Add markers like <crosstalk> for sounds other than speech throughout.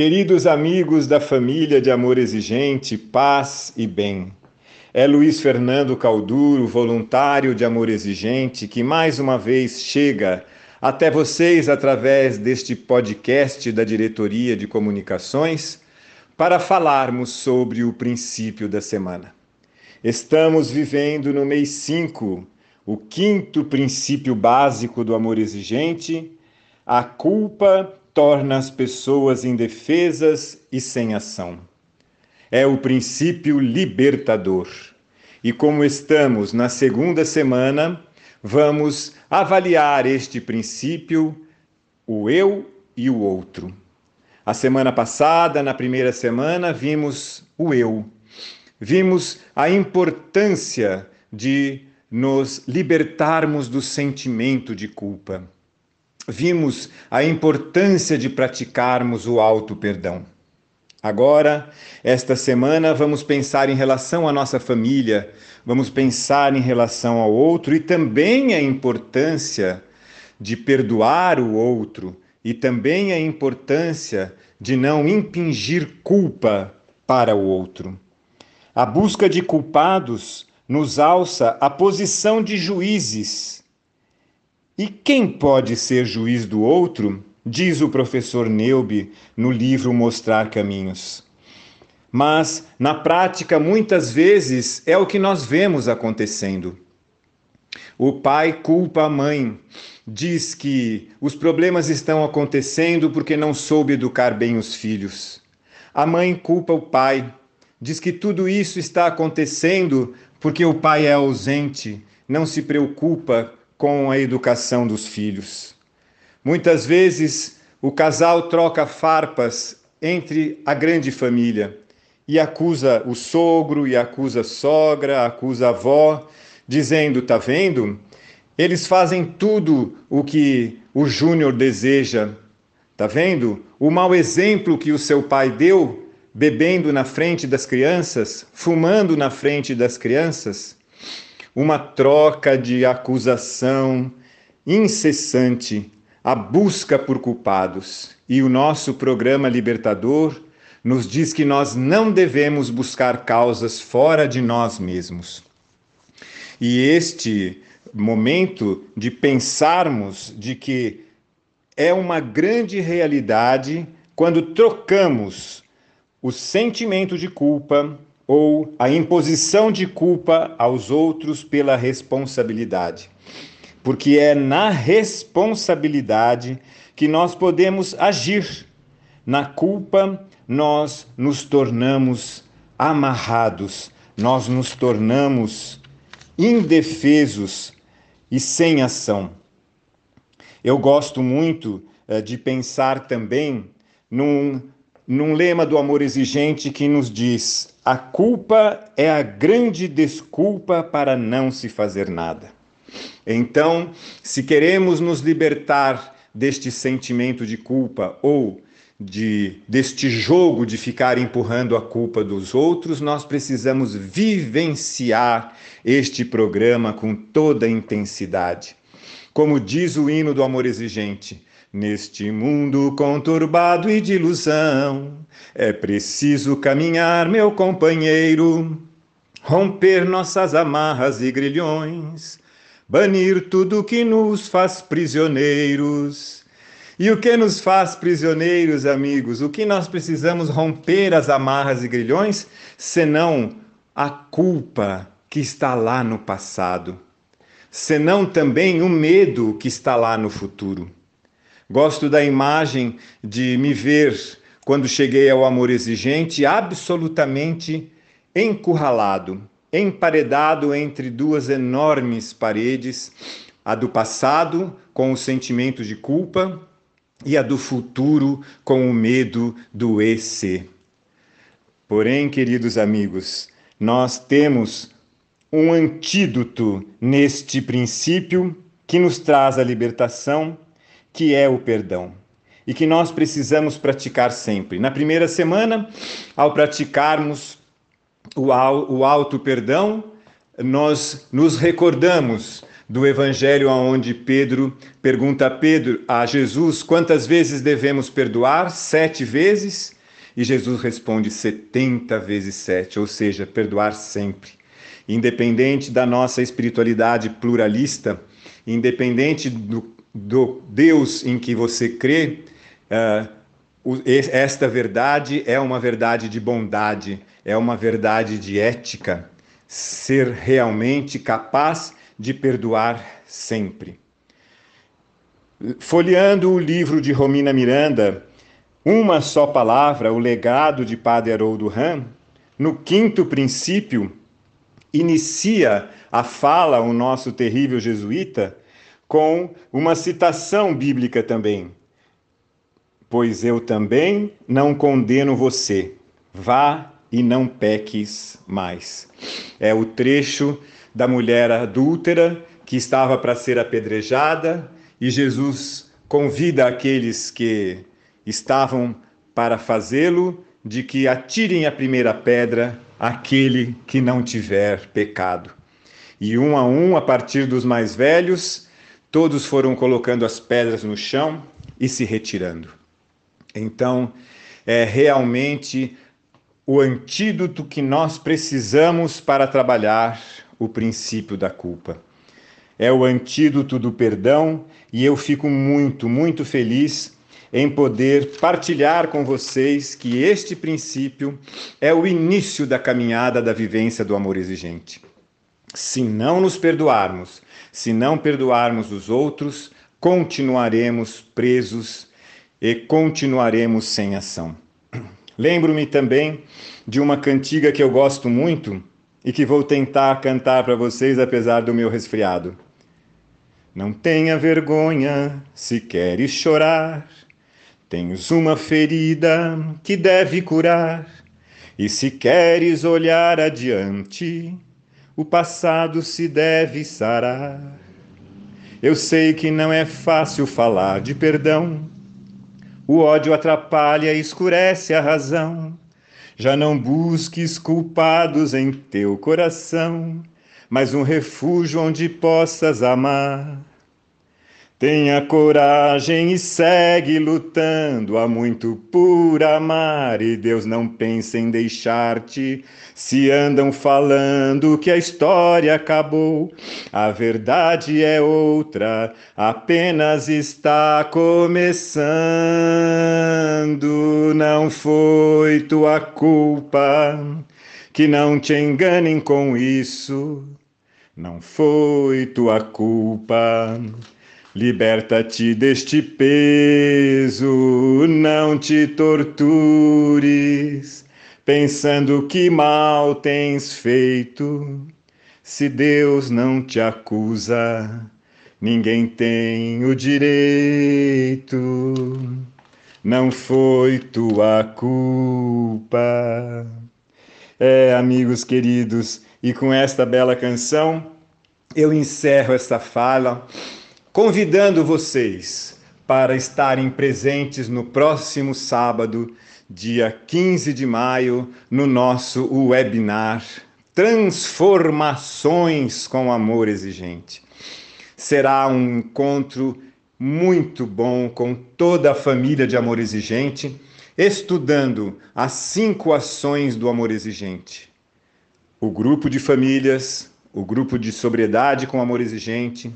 Queridos amigos da família de amor exigente, paz e bem. É Luiz Fernando Calduro, voluntário de amor exigente, que mais uma vez chega até vocês através deste podcast da Diretoria de Comunicações para falarmos sobre o princípio da semana. Estamos vivendo no mês 5, o quinto princípio básico do amor exigente, a culpa torna as pessoas indefesas e sem ação. É o princípio libertador. E como estamos na segunda semana, vamos avaliar este princípio, o eu e o outro. A semana passada, na primeira semana, vimos o eu. Vimos a importância de nos libertarmos do sentimento de culpa vimos a importância de praticarmos o auto-perdão. Agora, esta semana, vamos pensar em relação à nossa família, vamos pensar em relação ao outro e também a importância de perdoar o outro e também a importância de não impingir culpa para o outro. A busca de culpados nos alça à posição de juízes e quem pode ser juiz do outro? Diz o professor Neube no livro Mostrar Caminhos. Mas, na prática, muitas vezes é o que nós vemos acontecendo. O pai culpa a mãe, diz que os problemas estão acontecendo porque não soube educar bem os filhos. A mãe culpa o pai, diz que tudo isso está acontecendo porque o pai é ausente, não se preocupa com a educação dos filhos. Muitas vezes o casal troca farpas entre a grande família e acusa o sogro e acusa a sogra, acusa a avó, dizendo: "Tá vendo? Eles fazem tudo o que o Júnior deseja. Tá vendo? O mau exemplo que o seu pai deu, bebendo na frente das crianças, fumando na frente das crianças, uma troca de acusação incessante, a busca por culpados. E o nosso programa Libertador nos diz que nós não devemos buscar causas fora de nós mesmos. E este momento de pensarmos de que é uma grande realidade quando trocamos o sentimento de culpa, ou a imposição de culpa aos outros pela responsabilidade. Porque é na responsabilidade que nós podemos agir. Na culpa, nós nos tornamos amarrados, nós nos tornamos indefesos e sem ação. Eu gosto muito uh, de pensar também num, num lema do amor exigente que nos diz: a culpa é a grande desculpa para não se fazer nada. Então, se queremos nos libertar deste sentimento de culpa ou de deste jogo de ficar empurrando a culpa dos outros, nós precisamos vivenciar este programa com toda a intensidade. Como diz o hino do amor exigente, Neste mundo conturbado e de ilusão, é preciso caminhar, meu companheiro, romper nossas amarras e grilhões, banir tudo que nos faz prisioneiros. E o que nos faz prisioneiros, amigos? O que nós precisamos romper as amarras e grilhões, senão a culpa que está lá no passado, senão também o medo que está lá no futuro. Gosto da imagem de me ver, quando cheguei ao amor exigente, absolutamente encurralado, emparedado entre duas enormes paredes, a do passado, com o sentimento de culpa, e a do futuro, com o medo do EC. Porém, queridos amigos, nós temos um antídoto neste princípio que nos traz a libertação que é o perdão e que nós precisamos praticar sempre. Na primeira semana, ao praticarmos o, o auto-perdão, nós nos recordamos do evangelho onde Pedro pergunta a Pedro, a Jesus, quantas vezes devemos perdoar? Sete vezes? E Jesus responde setenta vezes sete, ou seja, perdoar sempre. Independente da nossa espiritualidade pluralista, independente do, do Deus em que você crê, uh, esta verdade é uma verdade de bondade, é uma verdade de ética, ser realmente capaz de perdoar sempre. Folheando o livro de Romina Miranda, Uma Só Palavra, o legado de Padre Haroldo Ram, no quinto princípio, inicia a fala, o nosso terrível jesuíta, com uma citação bíblica também pois eu também não condeno você. Vá e não peques mais. É o trecho da mulher adúltera que estava para ser apedrejada e Jesus convida aqueles que estavam para fazê-lo de que atirem a primeira pedra aquele que não tiver pecado. E um a um, a partir dos mais velhos, todos foram colocando as pedras no chão e se retirando. Então, é realmente o antídoto que nós precisamos para trabalhar o princípio da culpa. É o antídoto do perdão e eu fico muito, muito feliz em poder partilhar com vocês que este princípio é o início da caminhada da vivência do amor exigente. Se não nos perdoarmos, se não perdoarmos os outros, continuaremos presos e continuaremos sem ação. <clears throat> Lembro-me também de uma cantiga que eu gosto muito e que vou tentar cantar para vocês apesar do meu resfriado. Não tenha vergonha se queres chorar, tens uma ferida que deve curar, e se queres olhar adiante, o passado se deve sarar. Eu sei que não é fácil falar de perdão o ódio atrapalha e escurece a razão. Já não busques culpados em teu coração, mas um refúgio onde possas amar. Tenha coragem e segue lutando. Há muito por amar e Deus não pensa em deixar-te. Se andam falando que a história acabou, a verdade é outra, apenas está começando. Não foi tua culpa, que não te enganem com isso. Não foi tua culpa. Liberta-te deste peso, não te tortures, pensando que mal tens feito. Se Deus não te acusa, ninguém tem o direito. Não foi tua culpa. É, amigos queridos, e com esta bela canção, eu encerro esta fala convidando vocês para estarem presentes no próximo sábado, dia 15 de maio, no nosso webinar Transformações com Amor Exigente. Será um encontro muito bom com toda a família de Amor Exigente, estudando as cinco ações do amor exigente. O grupo de famílias, o grupo de sobriedade com amor exigente,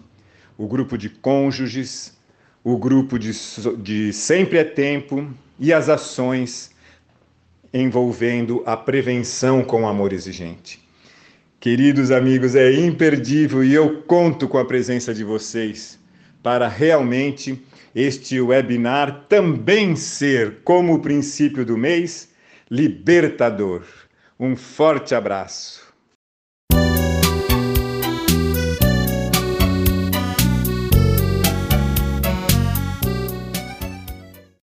o grupo de cônjuges, o grupo de, de Sempre é Tempo e as ações envolvendo a prevenção com amor exigente. Queridos amigos, é imperdível e eu conto com a presença de vocês para realmente este webinar também ser, como o princípio do mês, libertador. Um forte abraço.